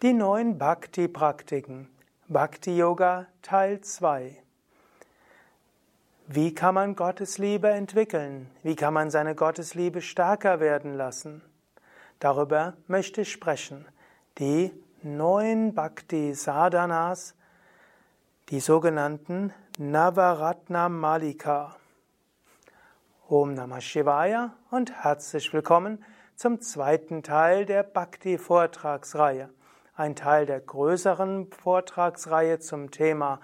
Die neun Bhakti-Praktiken. Bhakti-Yoga Teil 2. Wie kann man Gottesliebe entwickeln? Wie kann man seine Gottesliebe stärker werden lassen? Darüber möchte ich sprechen. Die neun Bhakti-Sadhanas, die sogenannten Navaratna Malika. Om Namah Shivaya und herzlich willkommen zum zweiten Teil der Bhakti-Vortragsreihe ein Teil der größeren Vortragsreihe zum Thema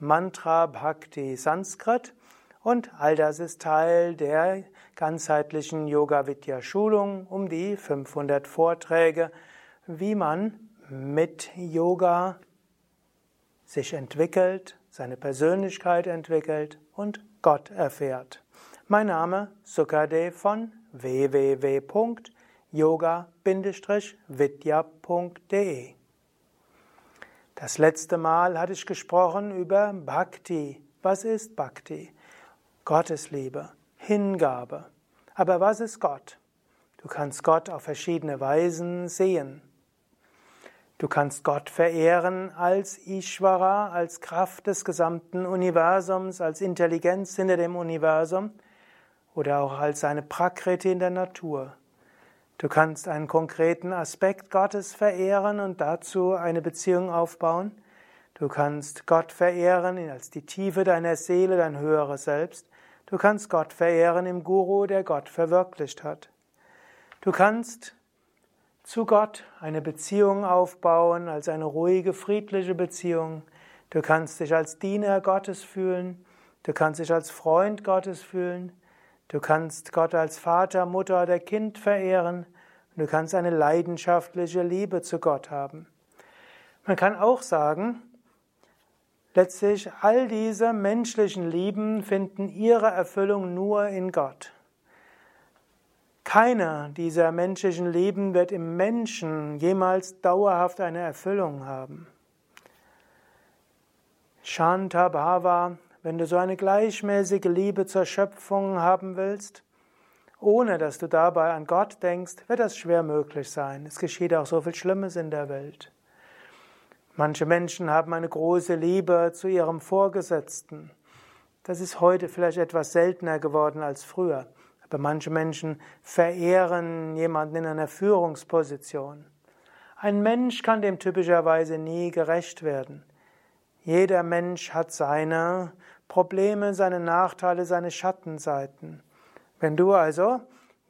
Mantra Bhakti Sanskrit und all das ist Teil der ganzheitlichen Yoga Vidya Schulung um die 500 Vorträge, wie man mit Yoga sich entwickelt, seine Persönlichkeit entwickelt und Gott erfährt. Mein Name Sukadev von www.yoga-vidya.de das letzte Mal hatte ich gesprochen über Bhakti. Was ist Bhakti? Gottesliebe, Hingabe. Aber was ist Gott? Du kannst Gott auf verschiedene Weisen sehen. Du kannst Gott verehren als Ishvara, als Kraft des gesamten Universums, als Intelligenz hinter dem Universum oder auch als seine Prakriti in der Natur. Du kannst einen konkreten Aspekt Gottes verehren und dazu eine Beziehung aufbauen. Du kannst Gott verehren als die Tiefe deiner Seele, dein höheres Selbst. Du kannst Gott verehren im Guru, der Gott verwirklicht hat. Du kannst zu Gott eine Beziehung aufbauen, als eine ruhige, friedliche Beziehung. Du kannst dich als Diener Gottes fühlen. Du kannst dich als Freund Gottes fühlen. Du kannst Gott als Vater, Mutter oder Kind verehren du kannst eine leidenschaftliche Liebe zu Gott haben. Man kann auch sagen, letztlich all diese menschlichen Lieben finden ihre Erfüllung nur in Gott. Keiner dieser menschlichen Lieben wird im Menschen jemals dauerhaft eine Erfüllung haben. Shanta Bhava wenn du so eine gleichmäßige Liebe zur Schöpfung haben willst, ohne dass du dabei an Gott denkst, wird das schwer möglich sein. Es geschieht auch so viel Schlimmes in der Welt. Manche Menschen haben eine große Liebe zu ihrem Vorgesetzten. Das ist heute vielleicht etwas seltener geworden als früher. Aber manche Menschen verehren jemanden in einer Führungsposition. Ein Mensch kann dem typischerweise nie gerecht werden. Jeder Mensch hat seine Probleme, seine Nachteile, seine Schattenseiten. Wenn du also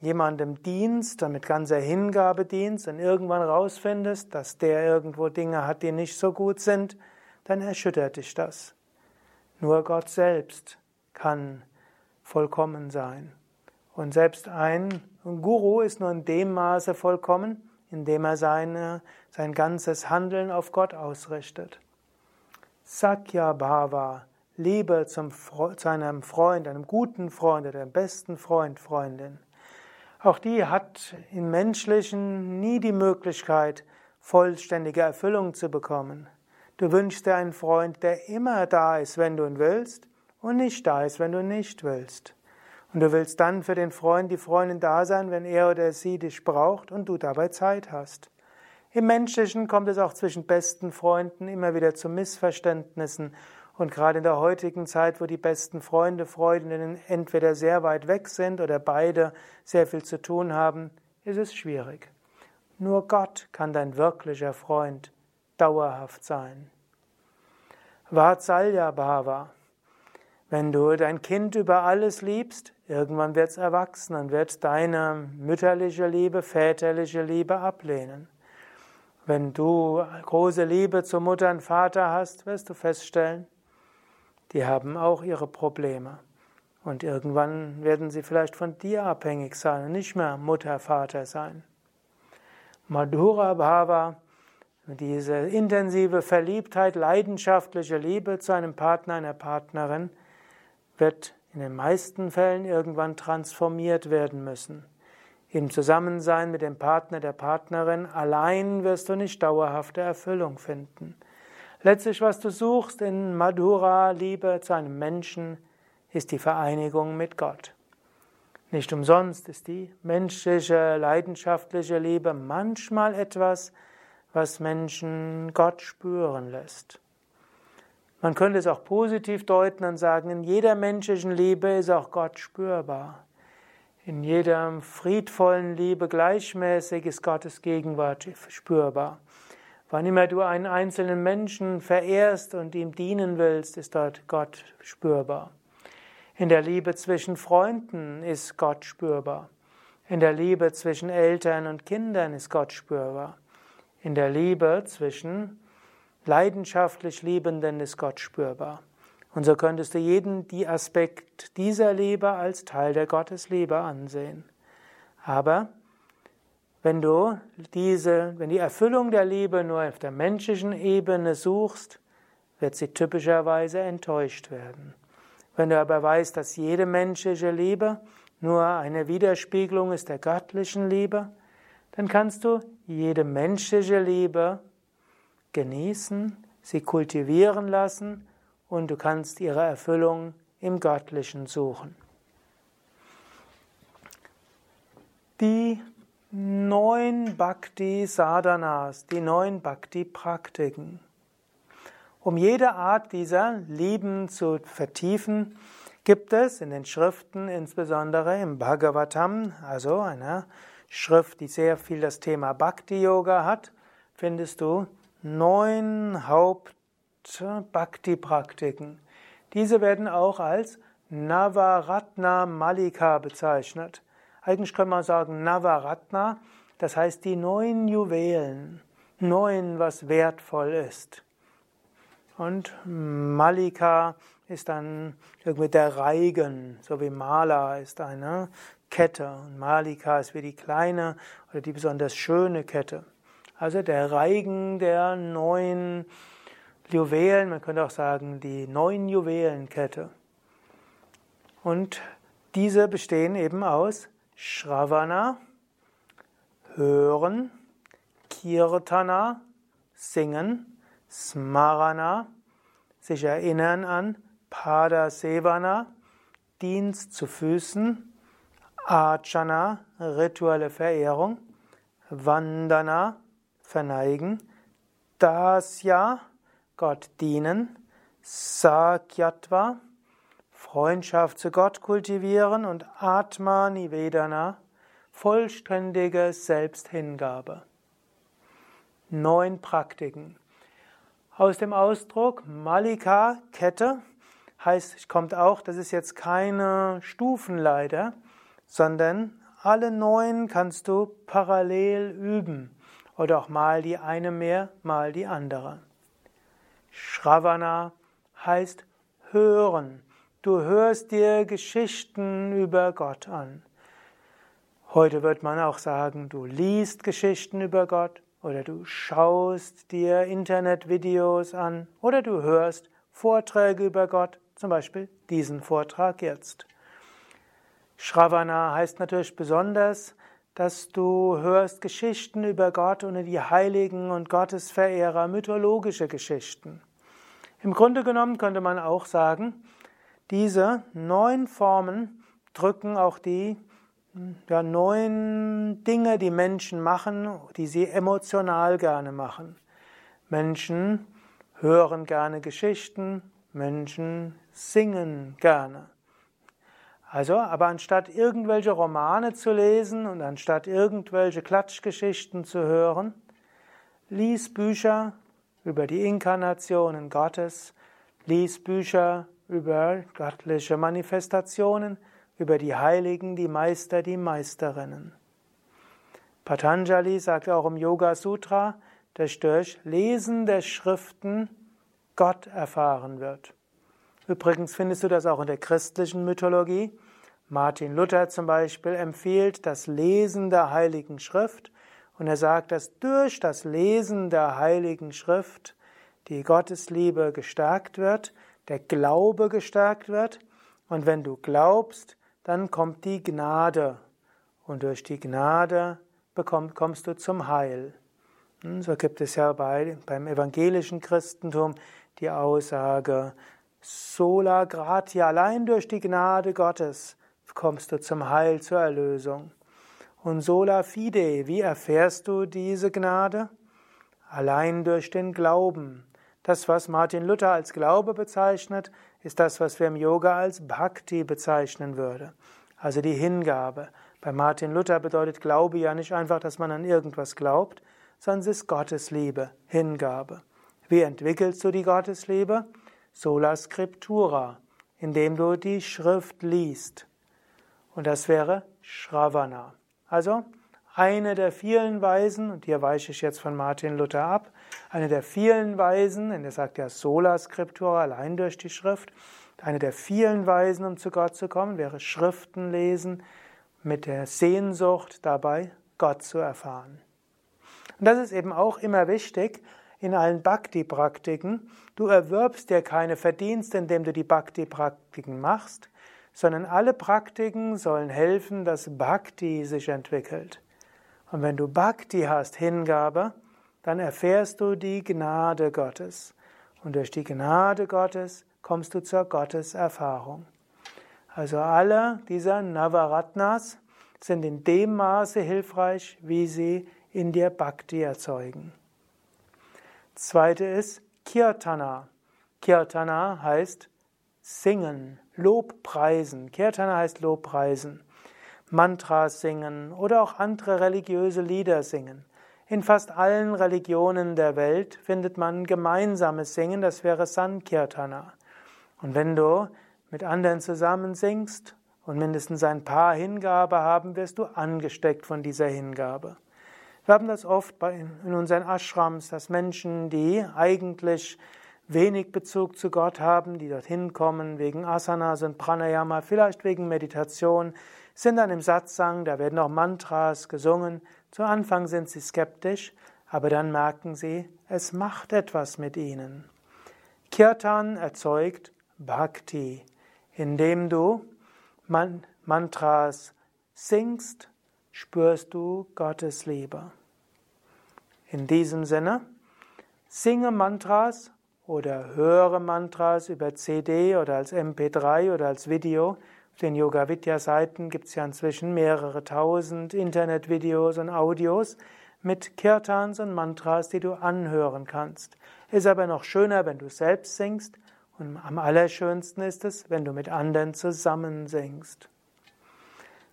jemandem dienst, mit ganzer Hingabe dienst und irgendwann rausfindest, dass der irgendwo Dinge hat, die nicht so gut sind, dann erschüttert dich das. Nur Gott selbst kann vollkommen sein. Und selbst ein Guru ist nur in dem Maße vollkommen, indem er seine, sein ganzes Handeln auf Gott ausrichtet. Sakya Bhava Liebe zum, zu einem Freund, einem guten Freund oder einem besten Freund, Freundin. Auch die hat im Menschlichen nie die Möglichkeit, vollständige Erfüllung zu bekommen. Du wünschst dir einen Freund, der immer da ist, wenn du ihn willst, und nicht da ist, wenn du nicht willst. Und du willst dann für den Freund, die Freundin da sein, wenn er oder sie dich braucht und du dabei Zeit hast. Im Menschlichen kommt es auch zwischen besten Freunden immer wieder zu Missverständnissen und gerade in der heutigen Zeit, wo die besten Freunde, Freundinnen entweder sehr weit weg sind oder beide sehr viel zu tun haben, ist es schwierig. Nur Gott kann dein wirklicher Freund dauerhaft sein. Vatsalya Bhava. Wenn du dein Kind über alles liebst, irgendwann wird es erwachsen und wird deine mütterliche Liebe, väterliche Liebe ablehnen. Wenn du große Liebe zu Mutter und Vater hast, wirst du feststellen, die haben auch ihre Probleme. Und irgendwann werden sie vielleicht von dir abhängig sein und nicht mehr Mutter, Vater sein. Madhura Bhava, diese intensive Verliebtheit, leidenschaftliche Liebe zu einem Partner, einer Partnerin, wird in den meisten Fällen irgendwann transformiert werden müssen. Im Zusammensein mit dem Partner, der Partnerin allein wirst du nicht dauerhafte Erfüllung finden. Letztlich, was du suchst in Madhura, Liebe zu einem Menschen, ist die Vereinigung mit Gott. Nicht umsonst ist die menschliche, leidenschaftliche Liebe manchmal etwas, was Menschen Gott spüren lässt. Man könnte es auch positiv deuten und sagen, in jeder menschlichen Liebe ist auch Gott spürbar. In jeder friedvollen Liebe gleichmäßig ist Gottes Gegenwart spürbar. Wann immer du einen einzelnen Menschen verehrst und ihm dienen willst, ist dort Gott spürbar. In der Liebe zwischen Freunden ist Gott spürbar. In der Liebe zwischen Eltern und Kindern ist Gott spürbar. In der Liebe zwischen leidenschaftlich Liebenden ist Gott spürbar. Und so könntest du jeden die Aspekt dieser Liebe als Teil der Gottesliebe ansehen. Aber wenn du diese, wenn die Erfüllung der Liebe nur auf der menschlichen Ebene suchst, wird sie typischerweise enttäuscht werden. Wenn du aber weißt, dass jede menschliche Liebe nur eine Widerspiegelung ist der göttlichen Liebe, dann kannst du jede menschliche Liebe genießen, sie kultivieren lassen und du kannst ihre Erfüllung im Göttlichen suchen. Die neun Bhakti Sadhanas, die neun Bhakti Praktiken. Um jede Art dieser Lieben zu vertiefen, gibt es in den Schriften, insbesondere im Bhagavatam, also einer Schrift, die sehr viel das Thema Bhakti Yoga hat, findest du neun Haupt-Bhakti-Praktiken. Diese werden auch als Navaratna Malika bezeichnet. Eigentlich kann man sagen Navaratna, das heißt die neun Juwelen, neun, was wertvoll ist. Und Malika ist dann irgendwie der Reigen, so wie Mala ist eine Kette und Malika ist wie die kleine oder die besonders schöne Kette. Also der Reigen der neun Juwelen, man könnte auch sagen die neun Juwelenkette. Und diese bestehen eben aus Shravana, Hören, Kirtana, Singen, Smarana, sich erinnern an, Pada Sevana, Dienst zu Füßen, Archana, rituelle Verehrung, Vandana, verneigen, Dasya, Gott dienen, Sakyatva, Freundschaft zu Gott kultivieren und Atma Nivedana, vollständige Selbsthingabe. Neun Praktiken. Aus dem Ausdruck Malika, Kette, heißt, kommt auch, das ist jetzt keine Stufenleiter, sondern alle neun kannst du parallel üben. Oder auch mal die eine mehr, mal die andere. Shravana heißt hören. Du hörst dir Geschichten über Gott an. Heute wird man auch sagen, du liest Geschichten über Gott oder du schaust dir Internetvideos an oder du hörst Vorträge über Gott, zum Beispiel diesen Vortrag jetzt. Shravana heißt natürlich besonders, dass du hörst Geschichten über Gott und die Heiligen und Gottesverehrer, mythologische Geschichten. Im Grunde genommen könnte man auch sagen, diese neun Formen drücken auch die ja, neun Dinge, die Menschen machen, die sie emotional gerne machen. Menschen hören gerne Geschichten, Menschen singen gerne. Also, aber anstatt irgendwelche Romane zu lesen und anstatt irgendwelche Klatschgeschichten zu hören, lies Bücher über die Inkarnationen Gottes, lies Bücher über göttliche Manifestationen, über die Heiligen, die Meister, die Meisterinnen. Patanjali sagt auch im Yoga Sutra, dass durch Lesen der Schriften Gott erfahren wird. Übrigens findest du das auch in der christlichen Mythologie. Martin Luther zum Beispiel empfiehlt das Lesen der Heiligen Schrift und er sagt, dass durch das Lesen der Heiligen Schrift die Gottesliebe gestärkt wird, der Glaube gestärkt wird und wenn du glaubst, dann kommt die Gnade und durch die Gnade kommst du zum Heil. Hm, so gibt es ja bei, beim evangelischen Christentum die Aussage, Sola gratia, allein durch die Gnade Gottes kommst du zum Heil, zur Erlösung. Und sola fide, wie erfährst du diese Gnade? allein durch den Glauben. Das, was Martin Luther als Glaube bezeichnet, ist das, was wir im Yoga als Bhakti bezeichnen würde. Also die Hingabe. Bei Martin Luther bedeutet Glaube ja nicht einfach, dass man an irgendwas glaubt, sondern es ist Gottesliebe, Hingabe. Wie entwickelst du die Gottesliebe? Sola Scriptura, indem du die Schrift liest. Und das wäre Shravana. Also eine der vielen Weisen, und hier weiche ich jetzt von Martin Luther ab, eine der vielen Weisen, denn er sagt ja Sola Scriptura, allein durch die Schrift, eine der vielen Weisen, um zu Gott zu kommen, wäre Schriften lesen, mit der Sehnsucht dabei, Gott zu erfahren. Und das ist eben auch immer wichtig in allen Bhakti-Praktiken. Du erwirbst dir keine Verdienste, indem du die Bhakti-Praktiken machst, sondern alle Praktiken sollen helfen, dass Bhakti sich entwickelt. Und wenn du Bhakti hast, Hingabe, dann erfährst du die Gnade Gottes. Und durch die Gnade Gottes kommst du zur Gotteserfahrung. Also alle dieser Navaratnas sind in dem Maße hilfreich, wie sie in dir Bhakti erzeugen. Zweite ist Kirtana. Kirtana heißt singen, Lobpreisen. Kirtana heißt Lobpreisen. Mantras singen oder auch andere religiöse Lieder singen. In fast allen Religionen der Welt findet man gemeinsames Singen, das wäre Sankirtana. Und wenn du mit anderen zusammen singst und mindestens ein paar Hingabe haben, wirst du angesteckt von dieser Hingabe. Wir haben das oft in unseren Ashrams, dass Menschen, die eigentlich wenig Bezug zu Gott haben, die dorthin kommen wegen Asanas und Pranayama, vielleicht wegen Meditation, sind dann im Satsang, da werden auch Mantras gesungen. Zu Anfang sind sie skeptisch, aber dann merken sie, es macht etwas mit ihnen. Kirtan erzeugt Bhakti, indem du Mantras singst, spürst du Gottes Liebe. In diesem Sinne, singe Mantras oder höre Mantras über CD oder als MP3 oder als Video. Auf den Yoga Vidya Seiten gibt es ja inzwischen mehrere tausend Internetvideos und Audios mit Kirtans und Mantras, die du anhören kannst. Ist aber noch schöner, wenn du selbst singst und am allerschönsten ist es, wenn du mit anderen zusammen singst.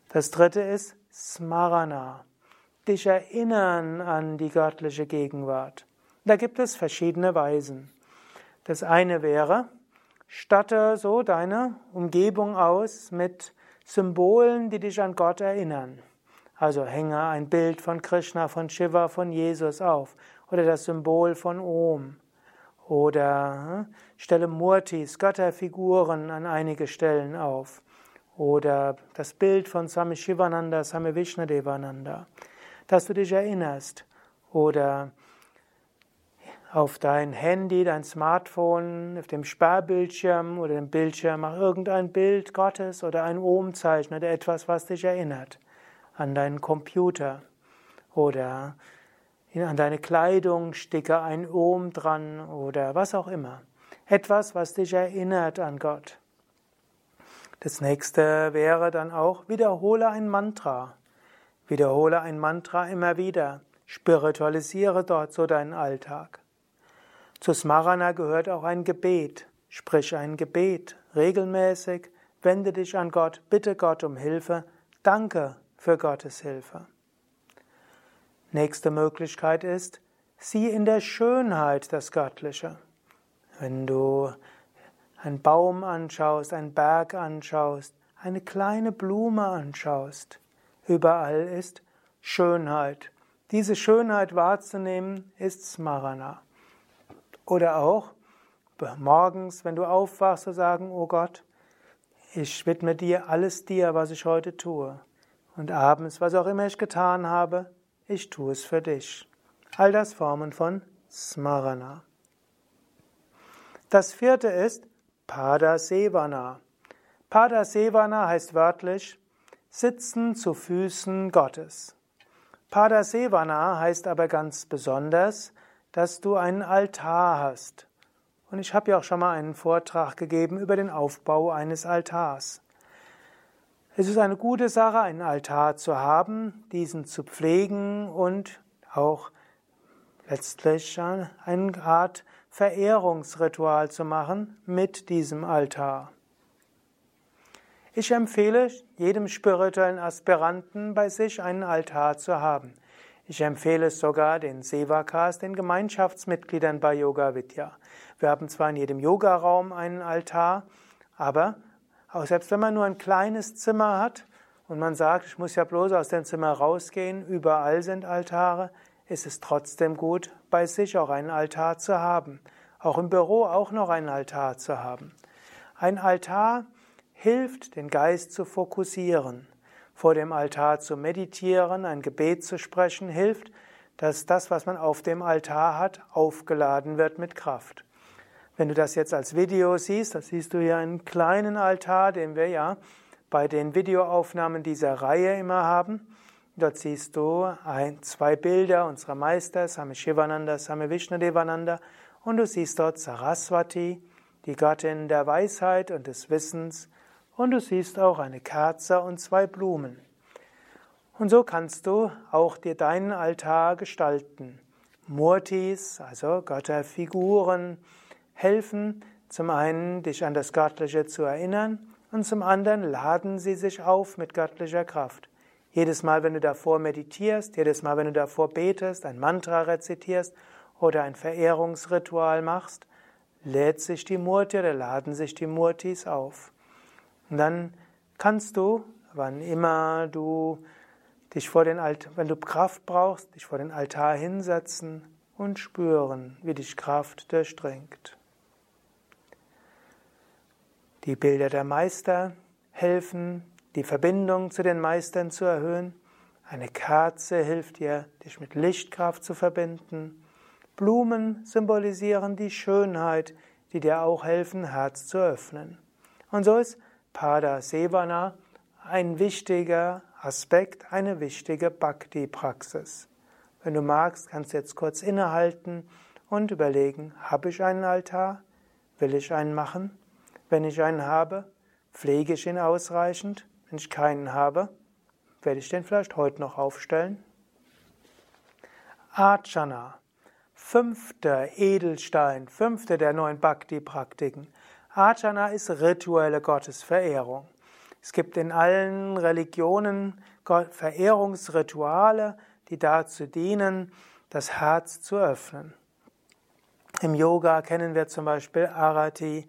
Das dritte ist Smarana dich erinnern an die göttliche Gegenwart. Da gibt es verschiedene Weisen. Das eine wäre, statte so deine Umgebung aus mit Symbolen, die dich an Gott erinnern. Also hänge ein Bild von Krishna, von Shiva, von Jesus auf oder das Symbol von Om. Oder hm, stelle Murtis, Götterfiguren an einige Stellen auf. Oder das Bild von Swami Shivananda, Swami Vishnadevananda dass du dich erinnerst. Oder auf dein Handy, dein Smartphone, auf dem Sperrbildschirm oder dem Bildschirm mach irgendein Bild Gottes oder ein Ohmzeichen oder etwas, was dich erinnert an deinen Computer oder an deine Kleidung sticke ein Ohm dran oder was auch immer. Etwas, was dich erinnert an Gott. Das nächste wäre dann auch, wiederhole ein Mantra. Wiederhole ein Mantra immer wieder. Spiritualisiere dort so deinen Alltag. Zu Smarana gehört auch ein Gebet. Sprich ein Gebet regelmäßig. Wende dich an Gott. Bitte Gott um Hilfe. Danke für Gottes Hilfe. Nächste Möglichkeit ist, sieh in der Schönheit das Göttliche. Wenn du einen Baum anschaust, einen Berg anschaust, eine kleine Blume anschaust, Überall ist Schönheit. Diese Schönheit wahrzunehmen ist Smarana. Oder auch morgens, wenn du aufwachst, zu sagen, oh Gott, ich widme dir alles dir, was ich heute tue. Und abends, was auch immer ich getan habe, ich tue es für dich. All das Formen von Smarana. Das vierte ist Padasevana. Padasevana heißt wörtlich Sitzen zu Füßen Gottes. Padasevana heißt aber ganz besonders, dass du einen Altar hast. Und ich habe ja auch schon mal einen Vortrag gegeben über den Aufbau eines Altars. Es ist eine gute Sache, einen Altar zu haben, diesen zu pflegen und auch letztlich eine Art Verehrungsritual zu machen mit diesem Altar. Ich empfehle jedem spirituellen Aspiranten bei sich einen Altar zu haben. Ich empfehle es sogar den Sevakas, den Gemeinschaftsmitgliedern bei Yoga Vidya. Wir haben zwar in jedem Yogaraum einen Altar, aber auch selbst wenn man nur ein kleines Zimmer hat und man sagt, ich muss ja bloß aus dem Zimmer rausgehen, überall sind Altare, ist es trotzdem gut, bei sich auch einen Altar zu haben. Auch im Büro auch noch einen Altar zu haben. Ein Altar hilft, den Geist zu fokussieren vor dem Altar zu meditieren, ein Gebet zu sprechen, hilft, dass das, was man auf dem Altar hat, aufgeladen wird mit Kraft. Wenn du das jetzt als Video siehst, da siehst du hier einen kleinen Altar, den wir ja bei den Videoaufnahmen dieser Reihe immer haben. Dort siehst du ein, zwei Bilder unserer Meister, Same Shivananda, Same Vishnadevananda, und du siehst dort Saraswati, die Gattin der Weisheit und des Wissens, und du siehst auch eine Kerze und zwei Blumen. Und so kannst du auch dir deinen Altar gestalten. Murtis, also Götterfiguren, helfen zum einen, dich an das Göttliche zu erinnern und zum anderen laden sie sich auf mit göttlicher Kraft. Jedes Mal, wenn du davor meditierst, jedes Mal, wenn du davor betest, ein Mantra rezitierst oder ein Verehrungsritual machst, lädt sich die Murti oder laden sich die Murtis auf. Und dann kannst du, wann immer du dich vor den Alt wenn du Kraft brauchst, dich vor den Altar hinsetzen und spüren, wie dich Kraft durchdringt. Die Bilder der Meister helfen, die Verbindung zu den Meistern zu erhöhen. Eine Kerze hilft dir, dich mit Lichtkraft zu verbinden. Blumen symbolisieren die Schönheit, die dir auch helfen, Herz zu öffnen. Und so ist Pada Sevana ein wichtiger Aspekt, eine wichtige Bhakti-Praxis. Wenn du magst, kannst du jetzt kurz innehalten und überlegen, habe ich einen Altar? Will ich einen machen? Wenn ich einen habe, pflege ich ihn ausreichend? Wenn ich keinen habe, werde ich den vielleicht heute noch aufstellen? Archana, fünfter Edelstein, fünfte der neun Bhakti-Praktiken. Archana ist rituelle Gottesverehrung. Es gibt in allen Religionen Verehrungsrituale, die dazu dienen, das Herz zu öffnen. Im Yoga kennen wir zum Beispiel Arati,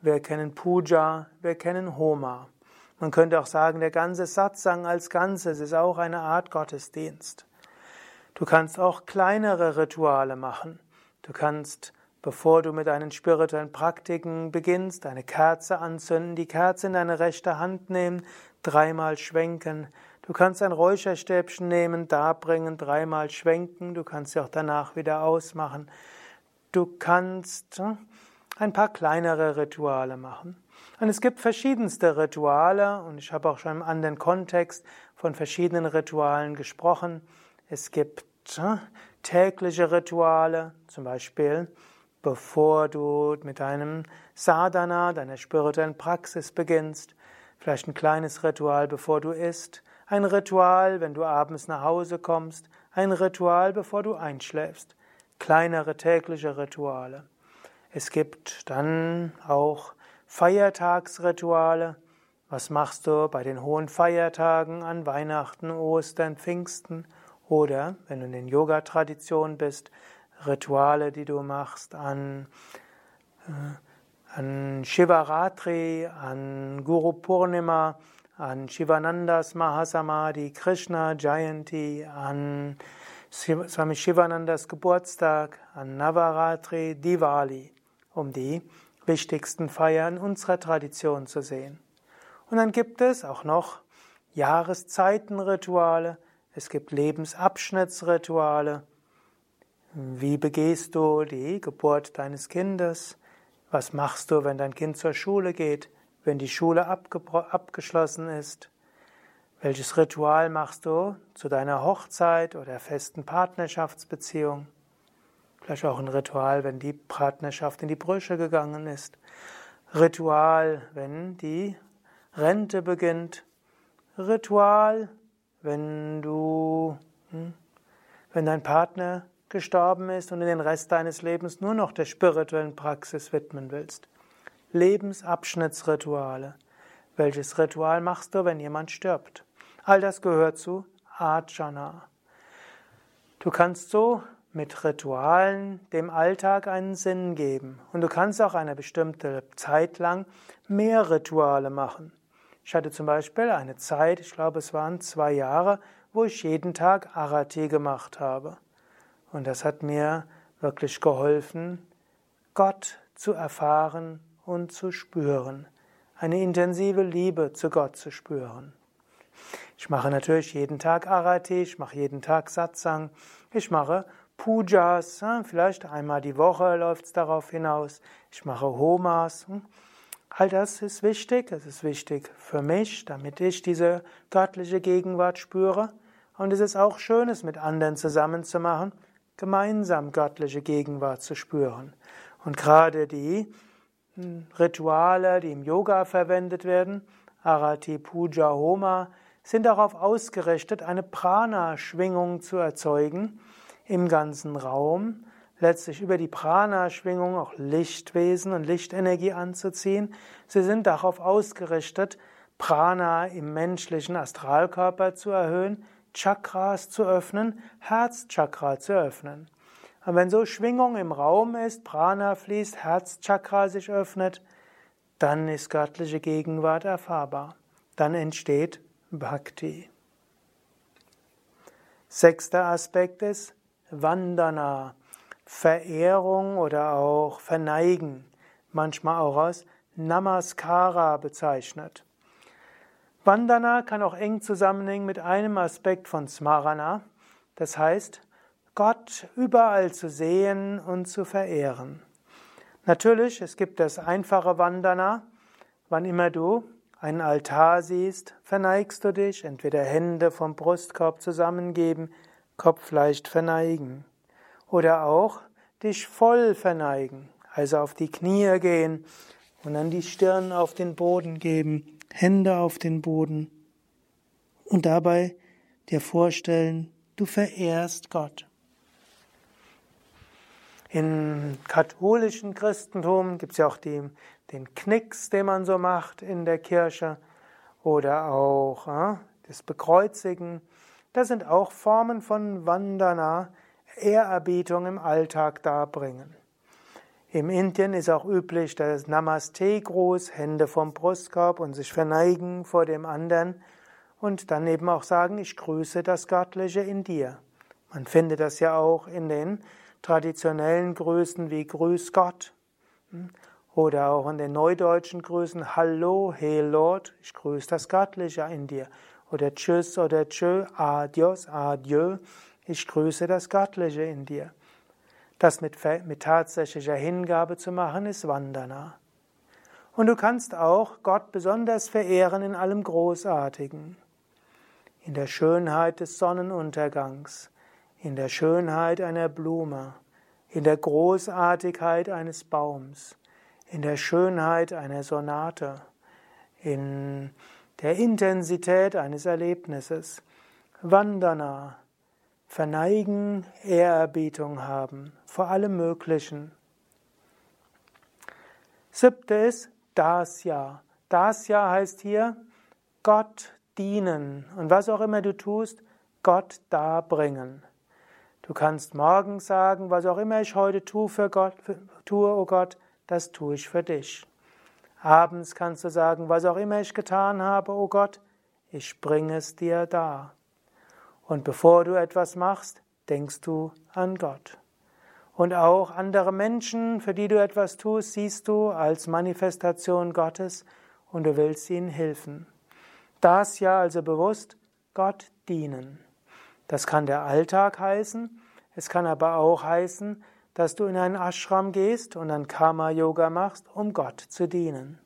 wir kennen Puja, wir kennen Homa. Man könnte auch sagen, der ganze Satsang als Ganzes ist auch eine Art Gottesdienst. Du kannst auch kleinere Rituale machen. Du kannst Bevor du mit deinen spirituellen Praktiken beginnst, eine Kerze anzünden, die Kerze in deine rechte Hand nehmen, dreimal schwenken. Du kannst ein Räucherstäbchen nehmen, darbringen, dreimal schwenken. Du kannst sie auch danach wieder ausmachen. Du kannst hm, ein paar kleinere Rituale machen. Und es gibt verschiedenste Rituale, und ich habe auch schon im anderen Kontext von verschiedenen Ritualen gesprochen. Es gibt hm, tägliche Rituale, zum Beispiel bevor du mit deinem Sadhana, deiner spirituellen Praxis beginnst. Vielleicht ein kleines Ritual, bevor du isst. Ein Ritual, wenn du abends nach Hause kommst. Ein Ritual, bevor du einschläfst. Kleinere tägliche Rituale. Es gibt dann auch Feiertagsrituale. Was machst du bei den hohen Feiertagen an Weihnachten, Ostern, Pfingsten? Oder, wenn du in den Yoga-Traditionen bist, Rituale, die du machst, an, äh, an Shivaratri, an Guru Purnima, an Shivanandas Mahasamadhi, Krishna Jayanti, an Swami Shivanandas Geburtstag, an Navaratri, Diwali, um die wichtigsten Feiern unserer Tradition zu sehen. Und dann gibt es auch noch Jahreszeitenrituale, es gibt Lebensabschnittsrituale, wie begehst du die Geburt deines Kindes? Was machst du, wenn dein Kind zur Schule geht, wenn die Schule abgeschlossen ist? Welches Ritual machst du zu deiner Hochzeit oder festen Partnerschaftsbeziehung? Vielleicht auch ein Ritual, wenn die Partnerschaft in die Brüche gegangen ist. Ritual, wenn die Rente beginnt. Ritual, wenn du, hm, wenn dein Partner gestorben ist und in den Rest deines Lebens nur noch der spirituellen Praxis widmen willst. Lebensabschnittsrituale. Welches Ritual machst du, wenn jemand stirbt? All das gehört zu Ajana. Du kannst so mit Ritualen dem Alltag einen Sinn geben. Und du kannst auch eine bestimmte Zeit lang mehr Rituale machen. Ich hatte zum Beispiel eine Zeit, ich glaube es waren zwei Jahre, wo ich jeden Tag Arati gemacht habe. Und das hat mir wirklich geholfen, Gott zu erfahren und zu spüren. Eine intensive Liebe zu Gott zu spüren. Ich mache natürlich jeden Tag Arati, ich mache jeden Tag Satsang, ich mache Pujas, vielleicht einmal die Woche läuft es darauf hinaus. Ich mache Homas. Hm. All das ist wichtig. Es ist wichtig für mich, damit ich diese göttliche Gegenwart spüre. Und es ist auch schön, es mit anderen zusammen zu machen, gemeinsam göttliche Gegenwart zu spüren. Und gerade die hm, Rituale, die im Yoga verwendet werden, Arati, Puja, Homa, sind darauf ausgerichtet, eine Prana-Schwingung zu erzeugen, im ganzen Raum, letztlich über die Prana-Schwingung auch Lichtwesen und Lichtenergie anzuziehen. Sie sind darauf ausgerichtet, Prana im menschlichen Astralkörper zu erhöhen, Chakras zu öffnen, Herzchakra zu öffnen. Und wenn so Schwingung im Raum ist, Prana fließt, Herzchakra sich öffnet, dann ist göttliche Gegenwart erfahrbar. Dann entsteht Bhakti. Sechster Aspekt ist Vandana, Verehrung oder auch Verneigen, manchmal auch als Namaskara bezeichnet. Vandana kann auch eng zusammenhängen mit einem Aspekt von Smarana, das heißt, Gott überall zu sehen und zu verehren. Natürlich, es gibt das einfache Vandana, wann immer du einen Altar siehst, verneigst du dich, entweder Hände vom Brustkorb zusammengeben, Kopf leicht verneigen. Oder auch dich voll verneigen, also auf die Knie gehen und dann die Stirn auf den Boden geben, Hände auf den Boden und dabei dir vorstellen, du verehrst Gott. Im katholischen Christentum gibt es ja auch die, den Knicks, den man so macht in der Kirche oder auch äh, das Bekreuzigen. Das sind auch Formen von Vandana, Ehrerbietung im Alltag darbringen. Im Indien ist auch üblich das Namaste-Gruß, Hände vom Brustkorb und sich verneigen vor dem anderen und dann eben auch sagen, ich grüße das Göttliche in dir. Man findet das ja auch in den traditionellen Grüßen wie Grüß Gott hm, oder auch in den neudeutschen Grüßen Hallo, hey Lord, ich grüße das Göttliche in dir oder Tschüss oder Tschö, Adios, Adieu, ich grüße das Göttliche in dir. Das mit, mit tatsächlicher Hingabe zu machen, ist Vandana. Und du kannst auch Gott besonders verehren in allem Großartigen. In der Schönheit des Sonnenuntergangs, in der Schönheit einer Blume, in der Großartigkeit eines Baums, in der Schönheit einer Sonate, in der Intensität eines Erlebnisses. Vandana, verneigen, Ehrerbietung haben vor allem Möglichen. Siebte ist Dasya. Dasya heißt hier Gott dienen und was auch immer du tust, Gott darbringen. Du kannst morgen sagen, was auch immer ich heute tue für Gott, tue, oh Gott, das tue ich für dich. Abends kannst du sagen, was auch immer ich getan habe, oh Gott, ich bringe es dir dar. Und bevor du etwas machst, denkst du an Gott. Und auch andere Menschen, für die du etwas tust, siehst du als Manifestation Gottes und du willst ihnen helfen. Das ja also bewusst Gott dienen. Das kann der Alltag heißen, es kann aber auch heißen, dass du in einen Ashram gehst und dann Karma-Yoga machst, um Gott zu dienen.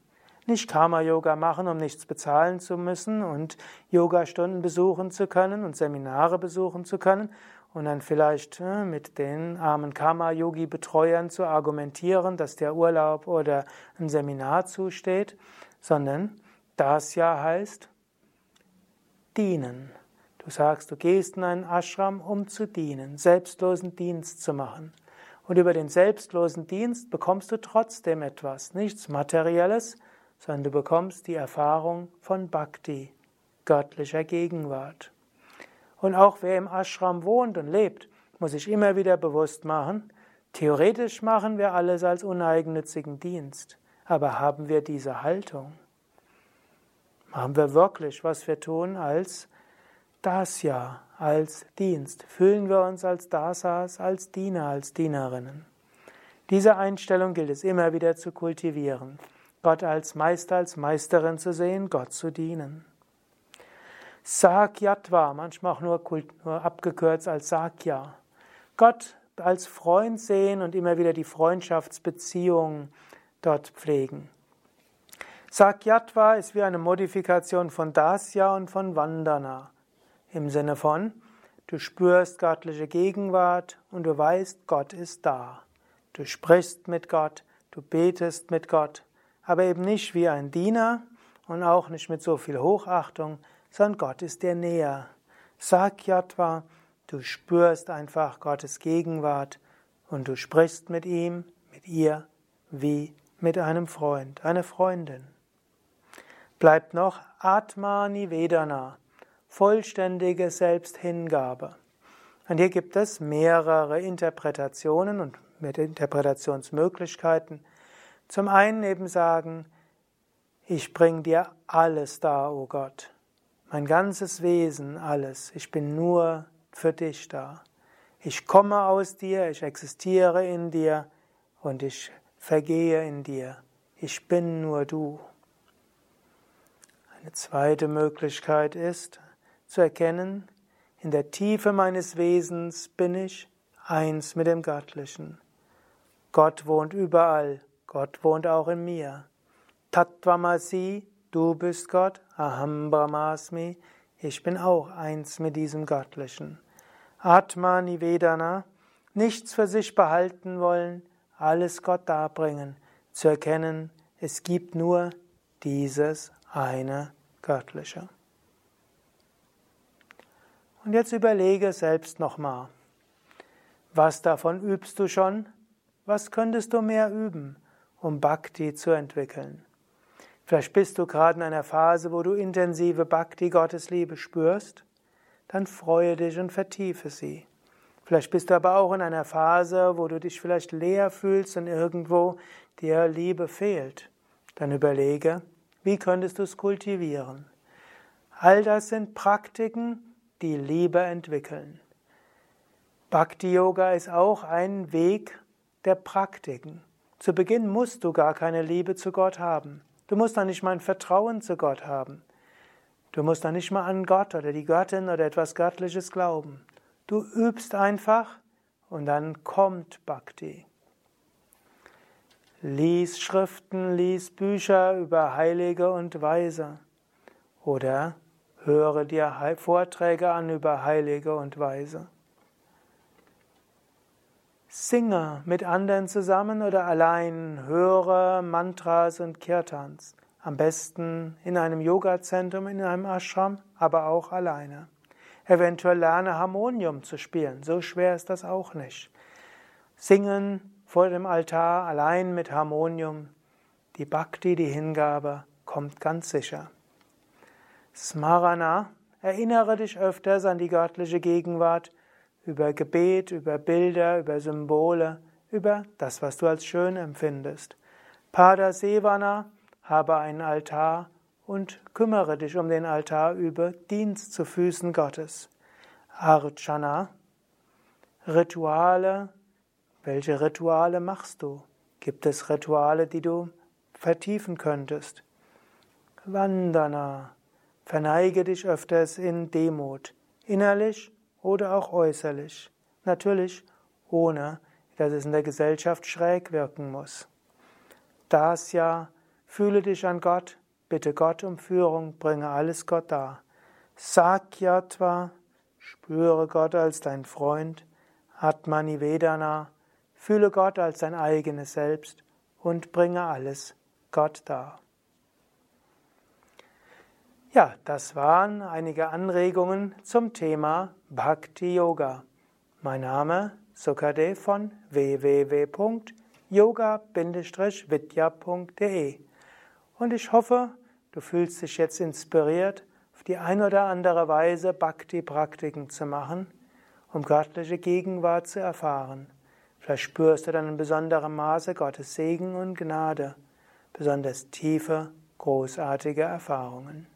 Nicht Karma-Yoga machen, um nichts bezahlen zu müssen und Yogastunden besuchen zu können und Seminare besuchen zu können und dann vielleicht äh, mit den armen Karma-Yogi-Betreuern zu argumentieren, dass der Urlaub oder ein Seminar zusteht, sondern das ja heißt dienen. Du sagst, du gehst in einen Ashram, um zu dienen, selbstlosen Dienst zu machen. Und über den selbstlosen Dienst bekommst du trotzdem etwas, nichts Materielles, sondern du bekommst die Erfahrung von Bhakti, göttlicher Gegenwart. Und auch wer im Ashram wohnt und lebt, muss sich immer wieder bewusst machen, theoretisch machen wir alles als uneigennützigen Dienst, aber haben wir diese Haltung? Machen wir wirklich, was wir tun, als Dasya, als Dienst? Fühlen wir uns als Dasas, als Diener, als Dienerinnen? Diese Einstellung gilt es immer wieder zu kultivieren. Gott als Meister, als Meisterin zu sehen, Gott zu dienen. Sakyatva, manchmal auch nur, nur abgekürzt als Sakya. Gott als Freund sehen und immer wieder die Freundschaftsbeziehungen dort pflegen. Sakyatva ist wie eine Modifikation von Dasya und von Vandana. Im Sinne von, du spürst göttliche Gegenwart und du weißt, Gott ist da. Du sprichst mit Gott, du betest mit Gott, aber eben nicht wie ein Diener und auch nicht mit so viel Hochachtung, sondern Gott ist dir näher. Sakyatva, du spürst einfach Gottes Gegenwart und du sprichst mit ihm, mit ihr, wie mit einem Freund, einer Freundin. Bleibt noch Atma Nivedana, vollständige Selbsthingabe. Und hier gibt es mehrere Interpretationen und mit Interpretationsmöglichkeiten. Zum einen eben sagen, ich bring dir alles da, o oh Gott mein ganzes Wesen, alles. Ich bin nur für dich da. Ich komme aus dir, ich existiere in dir und ich vergehe in dir. Ich bin nur du. Eine zweite Möglichkeit ist zu erkennen, in der Tiefe meines Wesens bin ich eins mit dem Göttlichen. Gott wohnt überall, Gott wohnt auch in mir. Tattvamasi Du bist Gott, Aham Brahmasmi, ich bin auch eins mit diesem Göttlichen. Atma Nivedana, nichts für sich behalten wollen, alles Gott darbringen, zu erkennen, es gibt nur dieses eine Göttliche. Und jetzt überlege selbst nochmal, was davon übst du schon? Was könntest du mehr üben, um Bhakti zu entwickeln? Vielleicht bist du gerade in einer Phase, wo du intensive Bhakti, Gottesliebe spürst, dann freue dich und vertiefe sie. Vielleicht bist du aber auch in einer Phase, wo du dich vielleicht leer fühlst und irgendwo dir Liebe fehlt. Dann überlege, wie könntest du es kultivieren? All das sind Praktiken, die Liebe entwickeln. Bhakti Yoga ist auch ein Weg der Praktiken. Zu Beginn musst du gar keine Liebe zu Gott haben. Du musst da nicht mal ein Vertrauen zu Gott haben. Du musst da nicht mal an Gott oder die Göttin oder etwas Göttliches glauben. Du übst einfach und dann kommt Bhakti. Lies Schriften, lies Bücher über Heilige und Weise oder höre dir Vorträge an über Heilige und Weise. Singe mit anderen zusammen oder allein, höre Mantras und Kirtans. Am besten in einem Yoga-Zentrum, in einem Ashram, aber auch alleine. Eventuell lerne Harmonium zu spielen, so schwer ist das auch nicht. Singen vor dem Altar allein mit Harmonium. Die Bhakti, die Hingabe, kommt ganz sicher. Smarana, erinnere dich öfters an die göttliche Gegenwart, über Gebet, über Bilder, über Symbole, über das, was du als schön empfindest. Pada Sevana, habe einen Altar und kümmere dich um den Altar über Dienst zu Füßen Gottes. Archana, Rituale. Welche Rituale machst du? Gibt es Rituale, die du vertiefen könntest? Vandana, verneige dich öfters in Demut, innerlich oder auch äußerlich. Natürlich ohne, dass es in der Gesellschaft schräg wirken muss. Das ja, fühle dich an Gott, bitte Gott um Führung, bringe alles Gott dar. Sakyatva, spüre Gott als dein Freund. Atmani Vedana, fühle Gott als dein eigenes Selbst und bringe alles Gott dar. Ja, das waren einige Anregungen zum Thema Bhakti Yoga. Mein Name Sukadev von www.yoga-vidya.de und ich hoffe, du fühlst dich jetzt inspiriert, auf die eine oder andere Weise Bhakti-Praktiken zu machen, um göttliche Gegenwart zu erfahren. Vielleicht spürst du dann in besonderem Maße Gottes Segen und Gnade, besonders tiefe, großartige Erfahrungen.